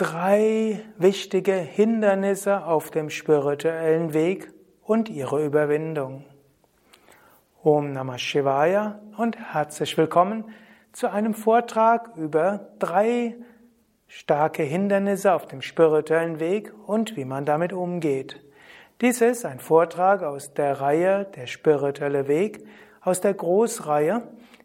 drei wichtige Hindernisse auf dem spirituellen Weg und ihre Überwindung. Om Namah Shivaya und herzlich willkommen zu einem Vortrag über drei starke Hindernisse auf dem spirituellen Weg und wie man damit umgeht. Dies ist ein Vortrag aus der Reihe Der spirituelle Weg, aus der Großreihe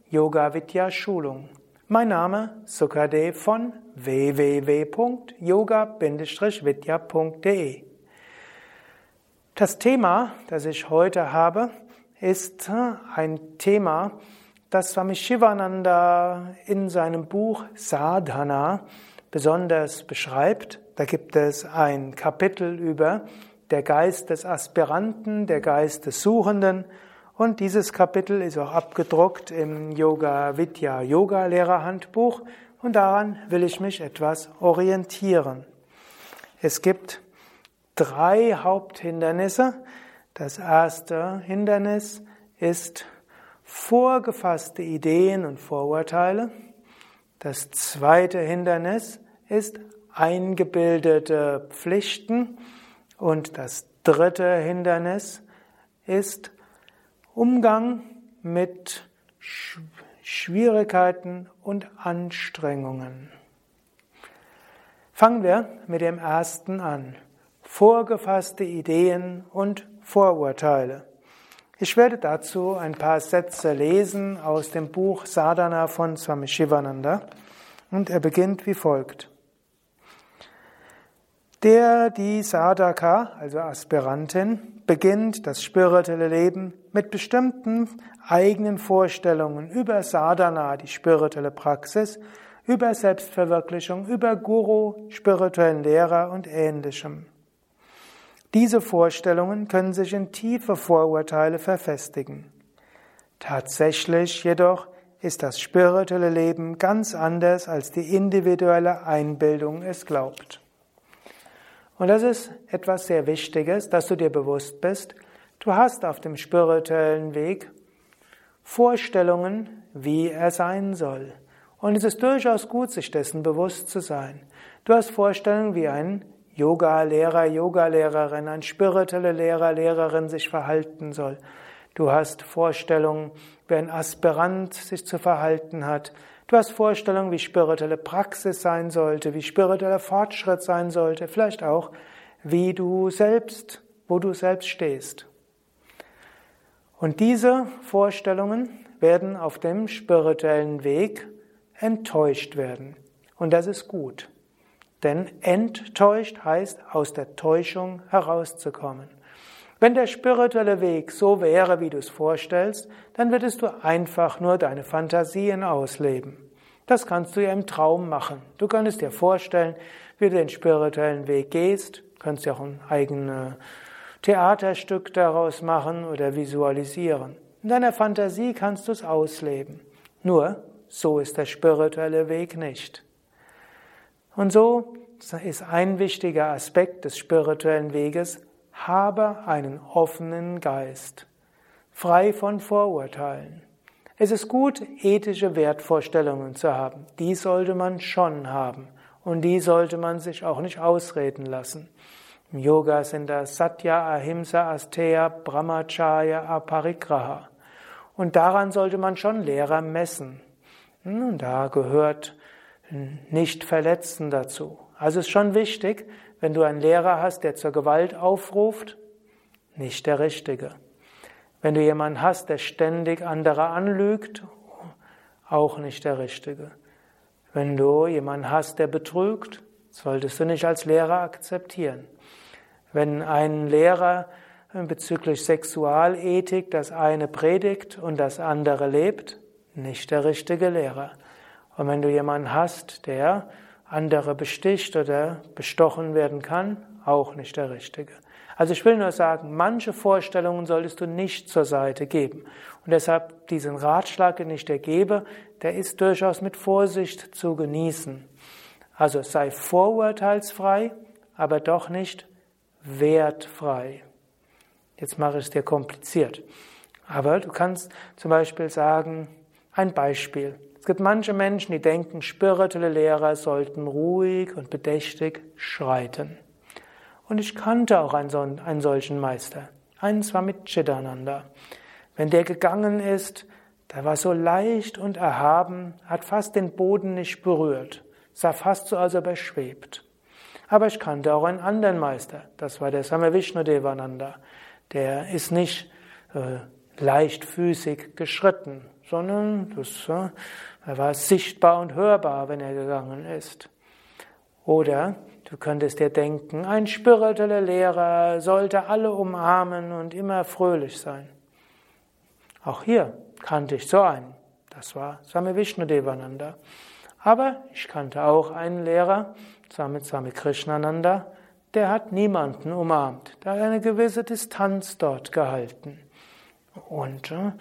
Yoga Vidya Schulung. Mein Name Sukadev von www.yoga-vidya.de. Das Thema, das ich heute habe, ist ein Thema, das Swami Shivananda in seinem Buch Sadhana besonders beschreibt. Da gibt es ein Kapitel über der Geist des Aspiranten, der Geist des Suchenden und dieses Kapitel ist auch abgedruckt im Yoga Vidya Yoga Lehrerhandbuch und daran will ich mich etwas orientieren. Es gibt drei Haupthindernisse. Das erste Hindernis ist vorgefasste Ideen und Vorurteile. Das zweite Hindernis ist eingebildete Pflichten. Und das dritte Hindernis ist Umgang mit Schwierigkeiten und Anstrengungen. Fangen wir mit dem ersten an. Vorgefasste Ideen und Vorurteile. Ich werde dazu ein paar Sätze lesen aus dem Buch Sadhana von Swami Shivananda und er beginnt wie folgt. Der, die Sadhaka, also Aspirantin, beginnt das spirituelle Leben mit bestimmten eigenen Vorstellungen über Sadhana, die spirituelle Praxis, über Selbstverwirklichung, über Guru, spirituellen Lehrer und ähnlichem. Diese Vorstellungen können sich in tiefe Vorurteile verfestigen. Tatsächlich jedoch ist das spirituelle Leben ganz anders, als die individuelle Einbildung es glaubt. Und das ist etwas sehr Wichtiges, dass du dir bewusst bist. Du hast auf dem spirituellen Weg Vorstellungen, wie er sein soll. Und es ist durchaus gut, sich dessen bewusst zu sein. Du hast Vorstellungen, wie ein Yoga-Lehrer, Yoga-Lehrerin, ein spiritueller Lehrer, Lehrerin sich verhalten soll. Du hast Vorstellungen, wie ein Aspirant sich zu verhalten hat. Du hast Vorstellungen, wie spirituelle Praxis sein sollte, wie spiritueller Fortschritt sein sollte, vielleicht auch, wie du selbst, wo du selbst stehst. Und diese Vorstellungen werden auf dem spirituellen Weg enttäuscht werden. Und das ist gut. Denn enttäuscht heißt, aus der Täuschung herauszukommen. Wenn der spirituelle Weg so wäre, wie du es vorstellst, dann würdest du einfach nur deine Fantasien ausleben. Das kannst du ja im Traum machen. Du könntest dir vorstellen, wie du den spirituellen Weg gehst, du könntest ja auch ein eigenes Theaterstück daraus machen oder visualisieren. In deiner Fantasie kannst du es ausleben. Nur, so ist der spirituelle Weg nicht. Und so ist ein wichtiger Aspekt des spirituellen Weges, habe einen offenen Geist, frei von Vorurteilen. Es ist gut, ethische Wertvorstellungen zu haben. Die sollte man schon haben. Und die sollte man sich auch nicht ausreden lassen. Im Yoga sind das Satya, Ahimsa, Asteya, Brahmacharya, Aparigraha. Und daran sollte man schon Lehrer messen. Und da gehört nicht verletzen dazu. Also ist schon wichtig, wenn du einen Lehrer hast, der zur Gewalt aufruft, nicht der Richtige. Wenn du jemanden hast, der ständig andere anlügt, auch nicht der Richtige. Wenn du jemanden hast, der betrügt, solltest du nicht als Lehrer akzeptieren. Wenn ein Lehrer bezüglich Sexualethik das eine predigt und das andere lebt, nicht der richtige Lehrer. Und wenn du jemanden hast, der andere besticht oder bestochen werden kann, auch nicht der Richtige. Also ich will nur sagen, manche Vorstellungen solltest du nicht zur Seite geben. Und deshalb diesen Ratschlag, den ich dir gebe, der ist durchaus mit Vorsicht zu genießen. Also sei vorurteilsfrei, aber doch nicht wertfrei. Jetzt mache ich es dir kompliziert. Aber du kannst zum Beispiel sagen, ein Beispiel. Es gibt manche Menschen, die denken, spirituelle Lehrer sollten ruhig und bedächtig schreiten. Und ich kannte auch einen, einen solchen Meister. Einen zwar mit Chidananda. Wenn der gegangen ist, der war so leicht und erhaben, hat fast den Boden nicht berührt, sah fast so, als ob er schwebt. Aber ich kannte auch einen anderen Meister, das war der Samavishnu Devananda. Der ist nicht äh, leichtfüßig geschritten, sondern das, äh, er war sichtbar und hörbar, wenn er gegangen ist. Oder du könntest dir denken, ein spiritueller Lehrer sollte alle umarmen und immer fröhlich sein. Auch hier kannte ich so einen. Das war Swami Vishnu Devananda. Aber ich kannte auch einen Lehrer, Swami, Swami Krishnananda, der hat niemanden umarmt. Der hat eine gewisse Distanz dort gehalten. Und äh,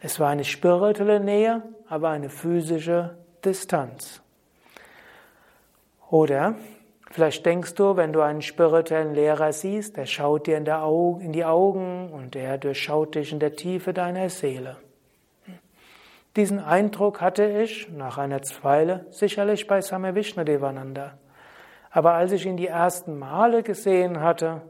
es war eine spirituelle Nähe, aber eine physische Distanz. Oder vielleicht denkst du, wenn du einen spirituellen Lehrer siehst, der schaut dir in, Augen, in die Augen und der durchschaut dich in der Tiefe deiner Seele. Diesen Eindruck hatte ich nach einer Weile sicherlich bei Same Vishnudevananda. Aber als ich ihn die ersten Male gesehen hatte,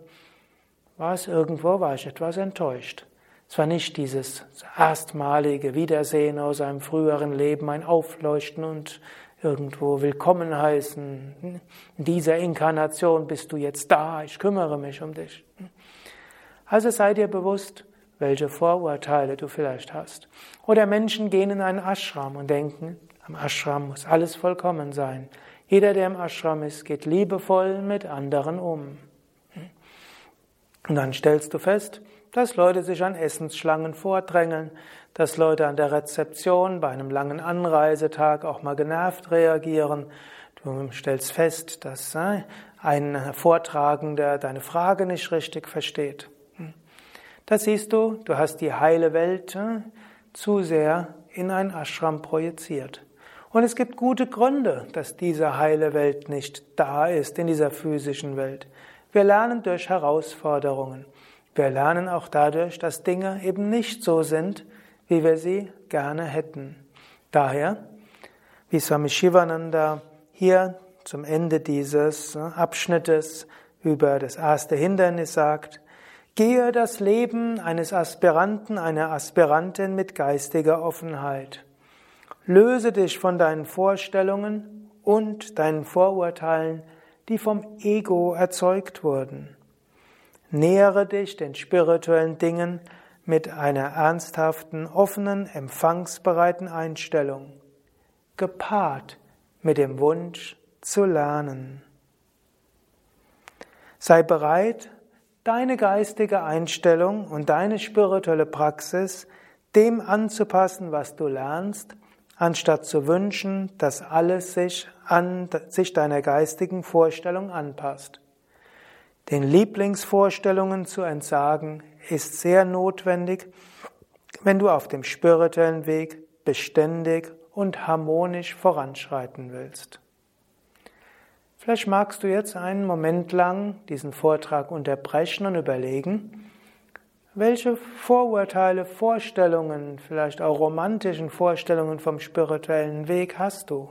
war es irgendwo, war ich etwas enttäuscht. Es war nicht dieses erstmalige Wiedersehen aus einem früheren Leben, ein Aufleuchten und irgendwo willkommen heißen. In dieser Inkarnation bist du jetzt da, ich kümmere mich um dich. Also sei dir bewusst, welche Vorurteile du vielleicht hast. Oder Menschen gehen in einen Ashram und denken, am Ashram muss alles vollkommen sein. Jeder, der im Ashram ist, geht liebevoll mit anderen um. Und dann stellst du fest, dass Leute sich an Essensschlangen vordrängeln, dass Leute an der Rezeption bei einem langen Anreisetag auch mal genervt reagieren. Du stellst fest, dass äh, ein Vortragender deine Frage nicht richtig versteht. Da siehst du, du hast die heile Welt äh, zu sehr in ein Ashram projiziert. Und es gibt gute Gründe, dass diese heile Welt nicht da ist in dieser physischen Welt. Wir lernen durch Herausforderungen. Wir lernen auch dadurch, dass Dinge eben nicht so sind, wie wir sie gerne hätten. Daher, wie Swami Shivananda hier zum Ende dieses Abschnittes über das erste Hindernis sagt, gehe das Leben eines Aspiranten, einer Aspirantin mit geistiger Offenheit. Löse dich von deinen Vorstellungen und deinen Vorurteilen, die vom Ego erzeugt wurden. Nähere dich den spirituellen Dingen mit einer ernsthaften, offenen, empfangsbereiten Einstellung, gepaart mit dem Wunsch zu lernen. Sei bereit, deine geistige Einstellung und deine spirituelle Praxis dem anzupassen, was du lernst anstatt zu wünschen, dass alles sich an sich deiner geistigen Vorstellung anpasst. Den Lieblingsvorstellungen zu entsagen ist sehr notwendig, wenn du auf dem spirituellen Weg beständig und harmonisch voranschreiten willst. Vielleicht magst du jetzt einen Moment lang diesen Vortrag unterbrechen und überlegen, welche Vorurteile, Vorstellungen, vielleicht auch romantischen Vorstellungen vom spirituellen Weg hast du?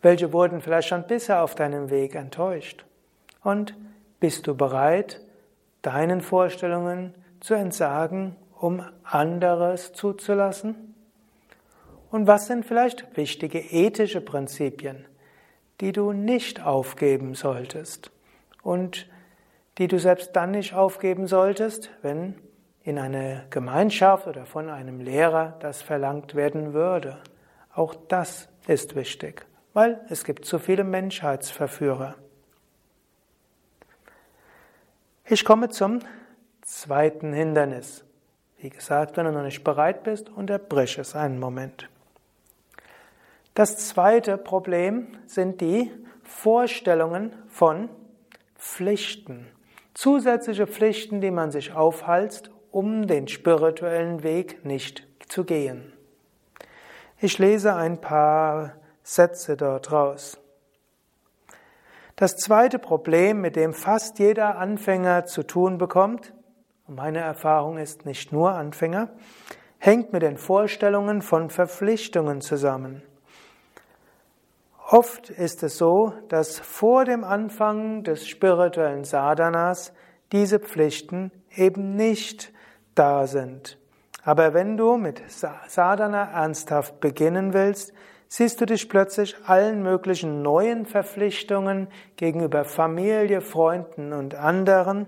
Welche wurden vielleicht schon bisher auf deinem Weg enttäuscht? Und bist du bereit, deinen Vorstellungen zu entsagen, um anderes zuzulassen? Und was sind vielleicht wichtige ethische Prinzipien, die du nicht aufgeben solltest und die du selbst dann nicht aufgeben solltest, wenn in einer Gemeinschaft oder von einem Lehrer das verlangt werden würde. Auch das ist wichtig, weil es gibt zu viele Menschheitsverführer. Ich komme zum zweiten Hindernis. Wie gesagt, wenn du noch nicht bereit bist, unterbrich es einen Moment. Das zweite Problem sind die Vorstellungen von Pflichten. Zusätzliche Pflichten, die man sich aufhalst, um den spirituellen Weg nicht zu gehen. Ich lese ein paar Sätze dort raus. Das zweite Problem, mit dem fast jeder Anfänger zu tun bekommt, und meine Erfahrung ist nicht nur Anfänger, hängt mit den Vorstellungen von Verpflichtungen zusammen. Oft ist es so, dass vor dem Anfang des spirituellen Sadhanas diese Pflichten eben nicht da sind. Aber wenn du mit Sadhana ernsthaft beginnen willst, siehst du dich plötzlich allen möglichen neuen Verpflichtungen gegenüber Familie, Freunden und anderen,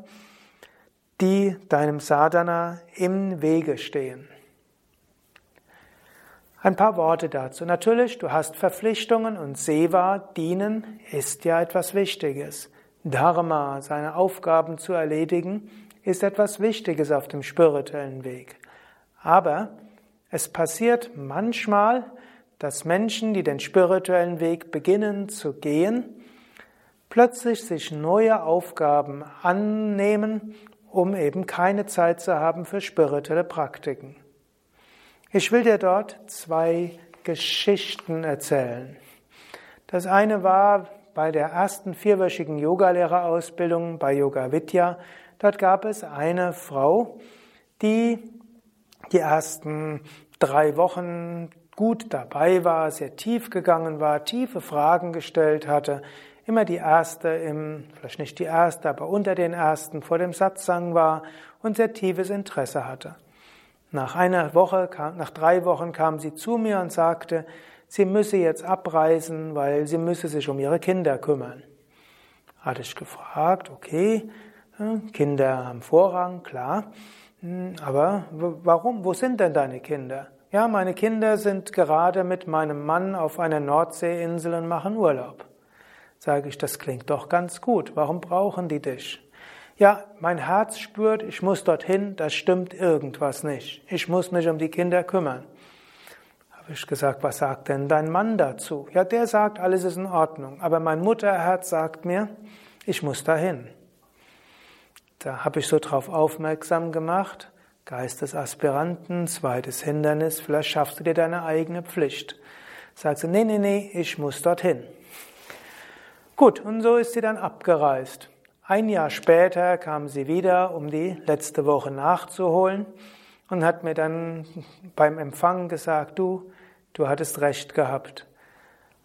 die deinem Sadhana im Wege stehen. Ein paar Worte dazu. Natürlich, du hast Verpflichtungen und Seva, dienen, ist ja etwas Wichtiges. Dharma, seine Aufgaben zu erledigen, ist etwas Wichtiges auf dem spirituellen Weg. Aber es passiert manchmal, dass Menschen, die den spirituellen Weg beginnen zu gehen, plötzlich sich neue Aufgaben annehmen, um eben keine Zeit zu haben für spirituelle Praktiken. Ich will dir dort zwei Geschichten erzählen. Das eine war bei der ersten vierwöchigen Yogalehrerausbildung bei Yoga Vidya. Dort gab es eine Frau, die die ersten drei Wochen gut dabei war, sehr tief gegangen war, tiefe Fragen gestellt hatte, immer die erste im, vielleicht nicht die erste, aber unter den ersten vor dem Satsang war und sehr tiefes Interesse hatte. Nach einer Woche, nach drei Wochen kam sie zu mir und sagte, sie müsse jetzt abreisen, weil sie müsse sich um ihre Kinder kümmern. Hatte ich gefragt, okay, Kinder haben Vorrang, klar, hm, aber warum, wo sind denn deine Kinder? Ja, meine Kinder sind gerade mit meinem Mann auf einer Nordseeinsel und machen Urlaub. Sage ich, das klingt doch ganz gut. Warum brauchen die dich? Ja, mein Herz spürt, ich muss dorthin, das stimmt irgendwas nicht. Ich muss mich um die Kinder kümmern. Habe ich gesagt, was sagt denn dein Mann dazu? Ja, der sagt, alles ist in Ordnung. Aber mein Mutterherz sagt mir, ich muss dahin. Da habe ich so drauf aufmerksam gemacht. Geistesaspiranten, zweites Hindernis, vielleicht schaffst du dir deine eigene Pflicht. Sagt sie, nee, nee, nee, ich muss dorthin. Gut, und so ist sie dann abgereist. Ein Jahr später kam sie wieder, um die letzte Woche nachzuholen und hat mir dann beim Empfang gesagt, du, du hattest recht gehabt.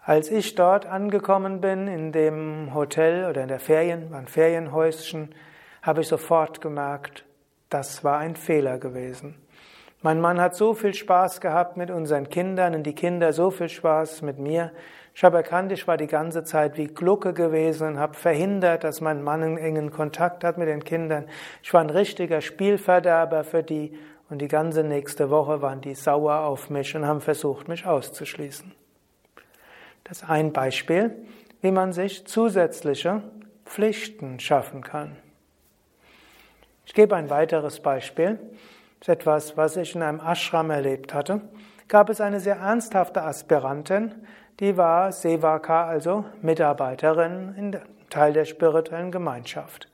Als ich dort angekommen bin, in dem Hotel oder in der Ferien, war ein Ferienhäuschen, habe ich sofort gemerkt, das war ein Fehler gewesen. Mein Mann hat so viel Spaß gehabt mit unseren Kindern und die Kinder so viel Spaß mit mir. Ich habe erkannt, ich war die ganze Zeit wie Glucke gewesen und habe verhindert, dass mein Mann einen engen Kontakt hat mit den Kindern. Ich war ein richtiger Spielverderber für die und die ganze nächste Woche waren die sauer auf mich und haben versucht, mich auszuschließen. Das ist ein Beispiel, wie man sich zusätzliche Pflichten schaffen kann. Ich gebe ein weiteres Beispiel. Das ist etwas, was ich in einem Ashram erlebt hatte. Gab es eine sehr ernsthafte Aspirantin, die war Sevaka, also Mitarbeiterin in Teil der spirituellen Gemeinschaft.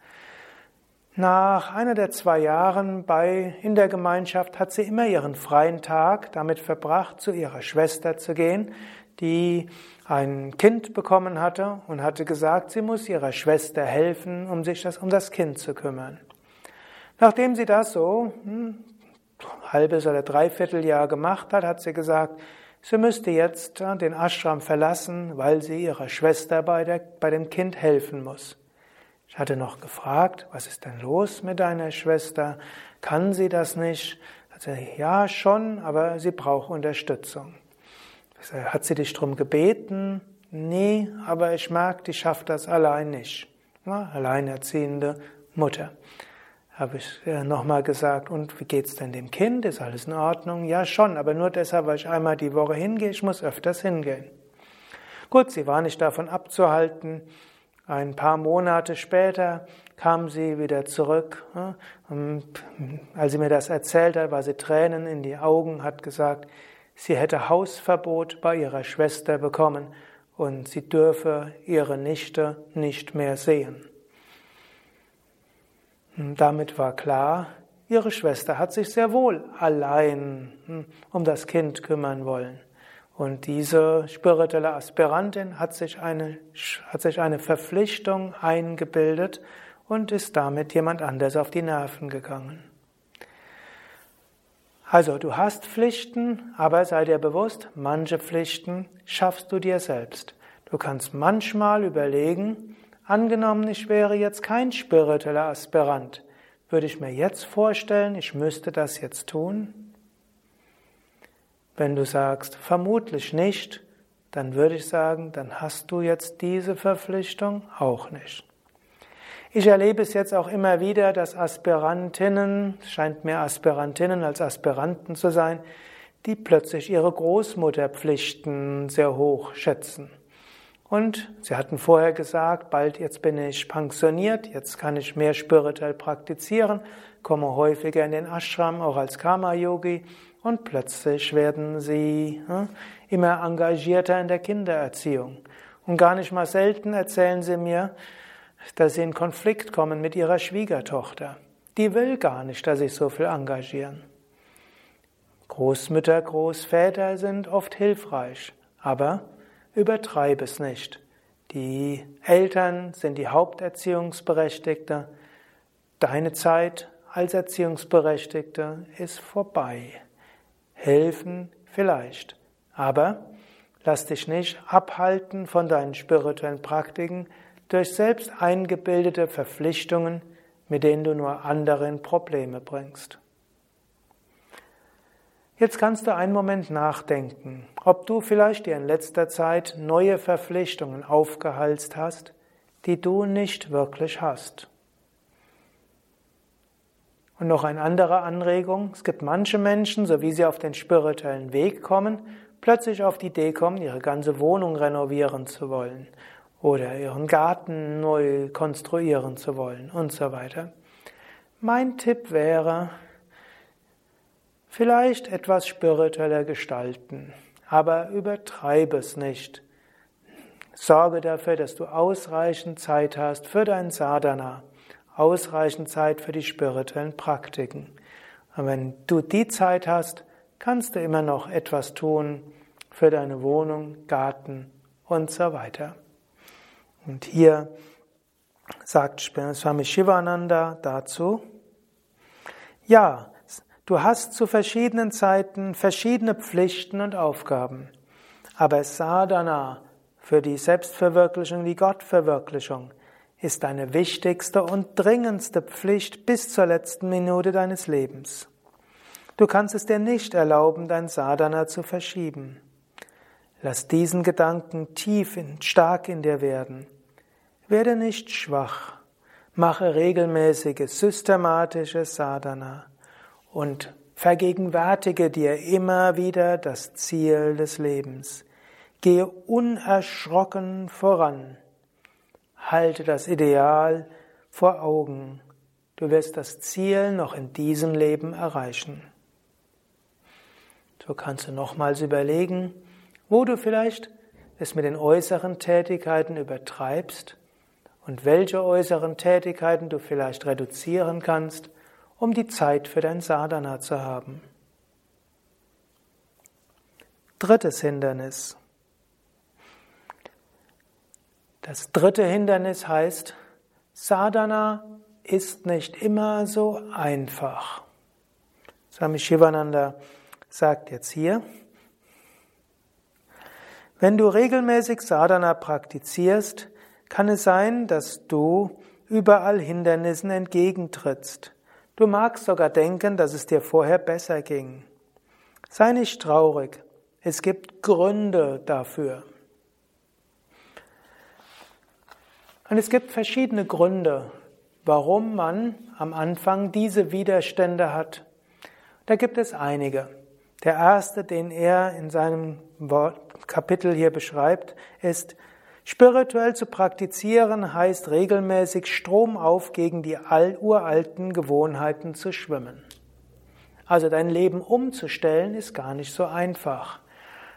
Nach einer der zwei Jahren bei, in der Gemeinschaft hat sie immer ihren freien Tag damit verbracht, zu ihrer Schwester zu gehen, die ein Kind bekommen hatte und hatte gesagt, sie muss ihrer Schwester helfen, um sich das, um das Kind zu kümmern. Nachdem sie das so hm, halbes oder dreiviertel Jahr gemacht hat, hat sie gesagt, sie müsste jetzt den Ashram verlassen, weil sie ihrer Schwester bei, der, bei dem Kind helfen muss. Ich hatte noch gefragt, was ist denn los mit deiner Schwester? Kann sie das nicht? Also, ja, schon, aber sie braucht Unterstützung. Hat sie dich darum gebeten? Nee, aber ich merke, die schafft das allein nicht. Ja, alleinerziehende Mutter habe ich äh, nochmal gesagt, und wie geht's denn dem Kind? Ist alles in Ordnung? Ja, schon, aber nur deshalb, weil ich einmal die Woche hingehe, ich muss öfters hingehen. Gut, sie war nicht davon abzuhalten. Ein paar Monate später kam sie wieder zurück. Und als sie mir das erzählt hat, war sie Tränen in die Augen, hat gesagt, sie hätte Hausverbot bei ihrer Schwester bekommen und sie dürfe ihre Nichte nicht mehr sehen. Damit war klar, ihre Schwester hat sich sehr wohl allein hm, um das Kind kümmern wollen. Und diese spirituelle Aspirantin hat sich eine, hat sich eine Verpflichtung eingebildet und ist damit jemand anders auf die Nerven gegangen. Also du hast Pflichten, aber sei dir bewusst, manche Pflichten schaffst du dir selbst. Du kannst manchmal überlegen, angenommen, ich wäre jetzt kein spiritueller Aspirant, würde ich mir jetzt vorstellen, ich müsste das jetzt tun? Wenn du sagst, vermutlich nicht, dann würde ich sagen, dann hast du jetzt diese Verpflichtung auch nicht. Ich erlebe es jetzt auch immer wieder, dass Aspirantinnen, scheint mehr Aspirantinnen als Aspiranten zu sein, die plötzlich ihre Großmutterpflichten sehr hoch schätzen. Und sie hatten vorher gesagt, bald jetzt bin ich pensioniert, jetzt kann ich mehr spirituell praktizieren, komme häufiger in den Ashram, auch als Karma-Yogi, und plötzlich werden sie hm, immer engagierter in der Kindererziehung. Und gar nicht mal selten erzählen sie mir, dass sie in Konflikt kommen mit ihrer Schwiegertochter. Die will gar nicht, dass sich so viel engagieren. Großmütter, Großväter sind oft hilfreich, aber übertreibe es nicht. Die Eltern sind die Haupterziehungsberechtigte. Deine Zeit als Erziehungsberechtigte ist vorbei. Helfen vielleicht, aber lass dich nicht abhalten von deinen spirituellen Praktiken, durch selbst eingebildete Verpflichtungen, mit denen du nur anderen Probleme bringst. Jetzt kannst du einen Moment nachdenken, ob du vielleicht dir in letzter Zeit neue Verpflichtungen aufgehalst hast, die du nicht wirklich hast. Und noch eine andere Anregung. Es gibt manche Menschen, so wie sie auf den spirituellen Weg kommen, plötzlich auf die Idee kommen, ihre ganze Wohnung renovieren zu wollen oder ihren Garten neu konstruieren zu wollen und so weiter. Mein Tipp wäre, vielleicht etwas spiritueller gestalten, aber übertreibe es nicht. Sorge dafür, dass du ausreichend Zeit hast für dein Sadhana, ausreichend Zeit für die spirituellen Praktiken. Und wenn du die Zeit hast, kannst du immer noch etwas tun für deine Wohnung, Garten und so weiter. Und hier sagt Swami Shivananda dazu, ja, du hast zu verschiedenen Zeiten verschiedene Pflichten und Aufgaben, aber Sadhana für die Selbstverwirklichung, die Gottverwirklichung ist deine wichtigste und dringendste Pflicht bis zur letzten Minute deines Lebens. Du kannst es dir nicht erlauben, dein Sadhana zu verschieben. Lass diesen Gedanken tief und stark in dir werden. Werde nicht schwach. Mache regelmäßige, systematische Sadhana und vergegenwärtige dir immer wieder das Ziel des Lebens. Gehe unerschrocken voran. Halte das Ideal vor Augen. Du wirst das Ziel noch in diesem Leben erreichen. So kannst du nochmals überlegen, wo du vielleicht es mit den äußeren Tätigkeiten übertreibst und welche äußeren Tätigkeiten du vielleicht reduzieren kannst, um die Zeit für dein Sadhana zu haben. Drittes Hindernis. Das dritte Hindernis heißt, Sadhana ist nicht immer so einfach. Swami Shivananda sagt jetzt hier, wenn du regelmäßig Sadhana praktizierst, kann es sein, dass du überall Hindernissen entgegentrittst. Du magst sogar denken, dass es dir vorher besser ging. Sei nicht traurig. Es gibt Gründe dafür. Und es gibt verschiedene Gründe, warum man am Anfang diese Widerstände hat. Da gibt es einige. Der erste, den er in seinem Kapitel hier beschreibt, ist, Spirituell zu praktizieren heißt regelmäßig stromauf gegen die uralten Gewohnheiten zu schwimmen. Also dein Leben umzustellen ist gar nicht so einfach.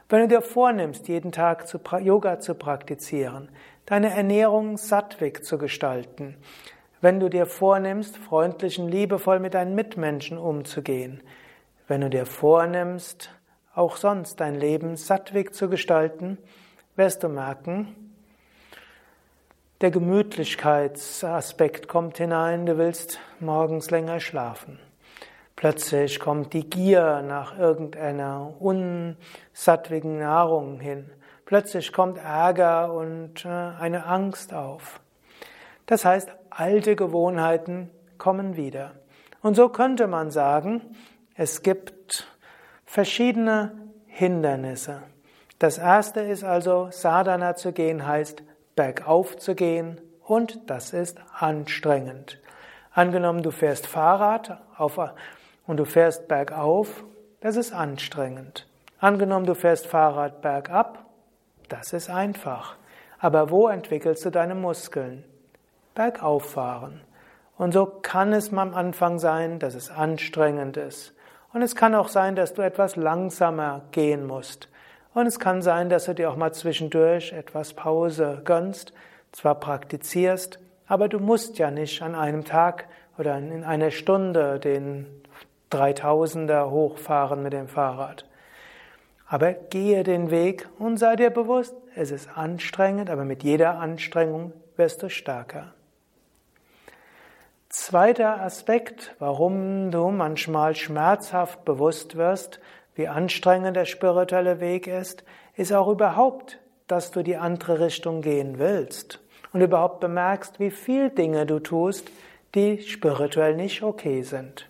Wenn du dir vornimmst, jeden Tag Yoga zu praktizieren, deine Ernährung sattweg zu gestalten, wenn du dir vornimmst, freundlich und liebevoll mit deinen Mitmenschen umzugehen, wenn du dir vornimmst, auch sonst dein Leben sattweg zu gestalten, wirst du merken, der Gemütlichkeitsaspekt kommt hinein, du willst morgens länger schlafen. Plötzlich kommt die Gier nach irgendeiner unsattwigen Nahrung hin. Plötzlich kommt Ärger und äh, eine Angst auf. Das heißt, alte Gewohnheiten kommen wieder. Und so könnte man sagen, es gibt verschiedene Hindernisse. Das erste ist also, Sadhana zu gehen heißt, bergauf zu gehen und das ist anstrengend. Angenommen, du fährst Fahrrad auf, und du fährst bergauf, das ist anstrengend. Angenommen, du fährst Fahrrad bergab, das ist einfach. Aber wo entwickelst du deine Muskeln? Bergauf fahren. Und so kann es am Anfang sein, dass es anstrengend ist. Und es kann auch sein, dass du etwas langsamer gehen musst. Und es kann sein, dass du dir auch mal zwischendurch etwas Pause gönnst, zwar praktizierst, aber du musst ja nicht an einem Tag oder in einer Stunde den 3000er hochfahren mit dem Fahrrad. Aber gehe den Weg und sei dir bewusst, es ist anstrengend, aber mit jeder Anstrengung wirst du stärker. Zweiter Aspekt, warum du manchmal schmerzhaft bewusst wirst, wie anstrengend der spirituelle Weg ist, ist auch überhaupt, dass du die andere Richtung gehen willst und überhaupt bemerkst, wie viel Dinge du tust, die spirituell nicht okay sind.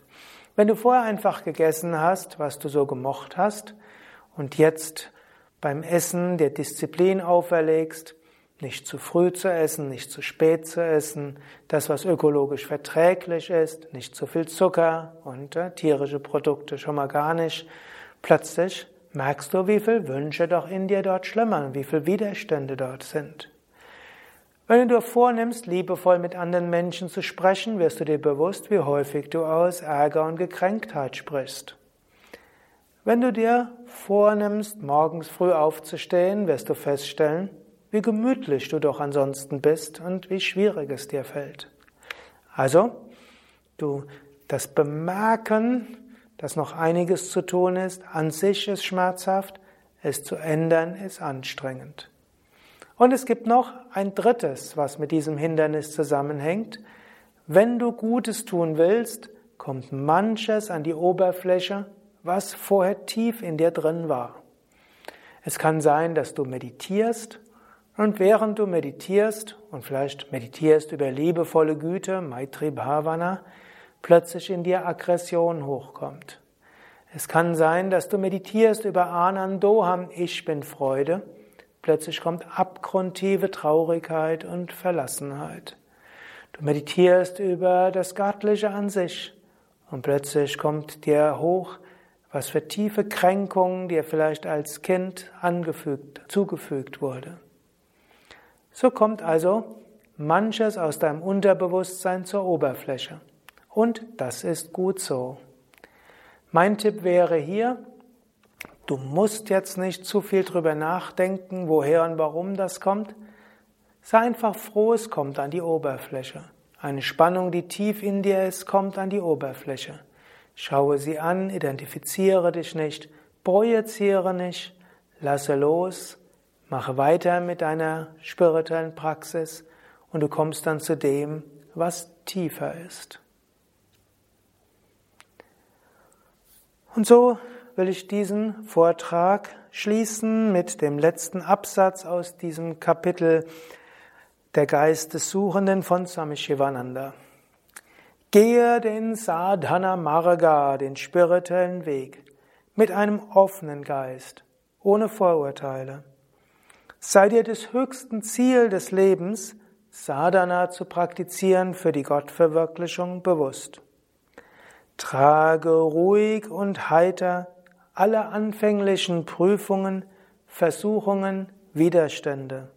Wenn du vorher einfach gegessen hast, was du so gemocht hast, und jetzt beim Essen der Disziplin auferlegst, nicht zu früh zu essen, nicht zu spät zu essen, das, was ökologisch verträglich ist, nicht zu viel Zucker und äh, tierische Produkte schon mal gar nicht. Plötzlich merkst du, wie viele Wünsche doch in dir dort schlummern, wie viele Widerstände dort sind. Wenn du dir vornimmst, liebevoll mit anderen Menschen zu sprechen, wirst du dir bewusst, wie häufig du aus Ärger und Gekränktheit sprichst. Wenn du dir vornimmst, morgens früh aufzustehen, wirst du feststellen, wie gemütlich du doch ansonsten bist und wie schwierig es dir fällt. Also, du, das Bemerken, dass noch einiges zu tun ist, an sich ist schmerzhaft, es zu ändern ist anstrengend. Und es gibt noch ein drittes, was mit diesem Hindernis zusammenhängt. Wenn du Gutes tun willst, kommt manches an die Oberfläche, was vorher tief in dir drin war. Es kann sein, dass du meditierst und während du meditierst und vielleicht meditierst über liebevolle Güte, Maitri Bhavana, plötzlich in dir Aggression hochkommt. Es kann sein, dass du meditierst über Anandoham, ich bin Freude, plötzlich kommt abgrundtiefe Traurigkeit und Verlassenheit. Du meditierst über das Göttliche an sich und plötzlich kommt dir hoch, was für tiefe Kränkungen dir vielleicht als Kind angefügt, zugefügt wurde. So kommt also manches aus deinem Unterbewusstsein zur Oberfläche. Und das ist gut so. Mein Tipp wäre hier, du musst jetzt nicht zu viel drüber nachdenken, woher und warum das kommt. Sei einfach froh, es kommt an die Oberfläche. Eine Spannung, die tief in dir ist, kommt an die Oberfläche. Schaue sie an, identifiziere dich nicht, projiziere nicht, lasse los, Mache weiter mit deiner spirituellen Praxis und du kommst dann zu dem, was tiefer ist. Und so will ich diesen Vortrag schließen mit dem letzten Absatz aus diesem Kapitel Der Geist des Suchenden von Swami Shivananda. Gehe den Sadhana Marga, den spirituellen Weg, mit einem offenen Geist, ohne Vorurteile. Sei dir des höchsten Ziel des Lebens, Sadhana zu praktizieren für die Gottverwirklichung bewusst. Trage ruhig und heiter alle anfänglichen Prüfungen, Versuchungen, Widerstände.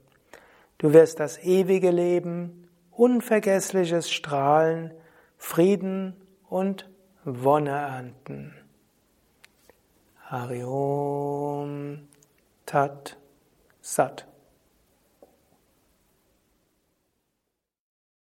Du wirst das ewige Leben, unvergessliches Strahlen, Frieden und Wonne ernten. Hariom Tat Sat.